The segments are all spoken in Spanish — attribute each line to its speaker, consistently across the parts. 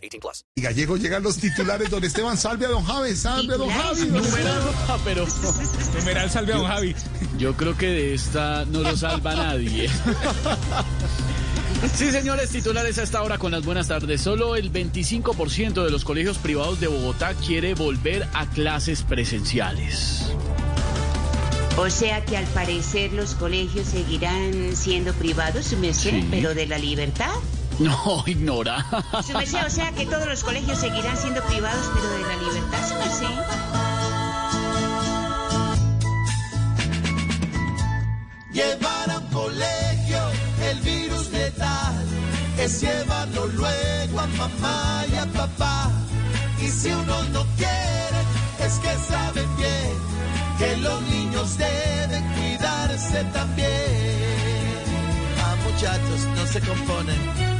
Speaker 1: 18 plus.
Speaker 2: Y Gallego llegan los titulares. Don Esteban, salve a don Javi, salve a don Javi. don Esteban.
Speaker 3: Ah, pero
Speaker 4: Numeral salve a don Javi.
Speaker 3: yo creo que de esta no lo salva nadie. Sí, señores, titulares a esta hora con las buenas tardes. Solo el 25% de los colegios privados de Bogotá quiere volver a clases presenciales.
Speaker 5: O sea que al parecer los colegios seguirán siendo privados, su merced,
Speaker 3: Sí.
Speaker 5: pero de la libertad.
Speaker 3: No, ignora.
Speaker 5: Su merced, o sea que todos los colegios seguirán siendo privados, pero de la libertad, su merced.
Speaker 6: Llevar a un colegio el virus letal es llevarlo luego a mamá y a papá. Y si uno no quiere, es que saben bien que los niños deben cuidarse también. Ah, muchachos, no se componen.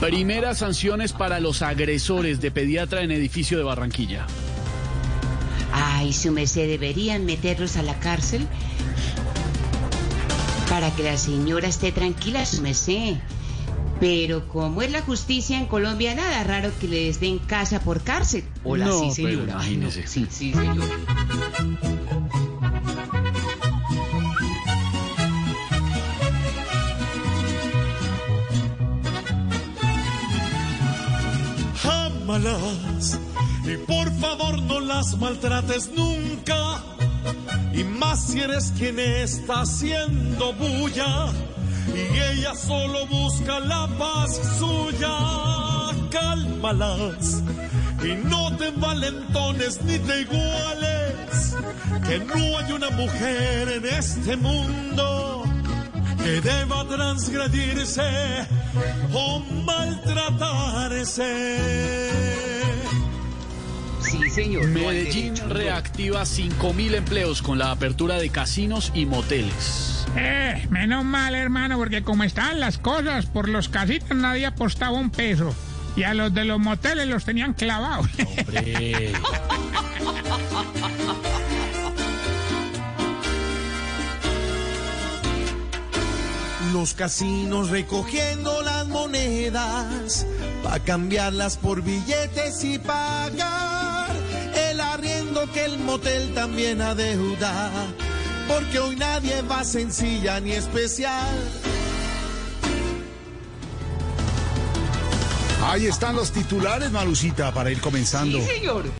Speaker 3: Primeras sanciones para los agresores de pediatra en edificio de Barranquilla.
Speaker 5: Ay, su merced, deberían meterlos a la cárcel para que la señora esté tranquila, su merced. Pero como es la justicia en Colombia, nada raro que les den casa por cárcel. Hola,
Speaker 3: No,
Speaker 5: sí,
Speaker 3: pero
Speaker 5: señora. No.
Speaker 3: imagínese.
Speaker 5: Sí, sí, señor.
Speaker 6: Y por favor no las maltrates nunca. Y más si eres quien está haciendo bulla y ella solo busca la paz suya. Cálmalas y no te valentones ni te iguales. Que no hay una mujer en este mundo que deba transgredirse o maltratarse.
Speaker 5: Sí, señor.
Speaker 3: Medellín reactiva 5.000 empleos con la apertura de casinos y moteles.
Speaker 4: Eh, menos mal, hermano, porque como estaban las cosas, por los casitos nadie apostaba un peso. Y a los de los moteles los tenían clavados.
Speaker 3: Hombre.
Speaker 6: Los casinos recogiendo las monedas para cambiarlas por billetes y pagar el arriendo que el motel también adeuda. Porque hoy nadie va sencilla ni especial.
Speaker 2: Ahí están los titulares, Malucita, para ir comenzando.
Speaker 5: Sí, señor.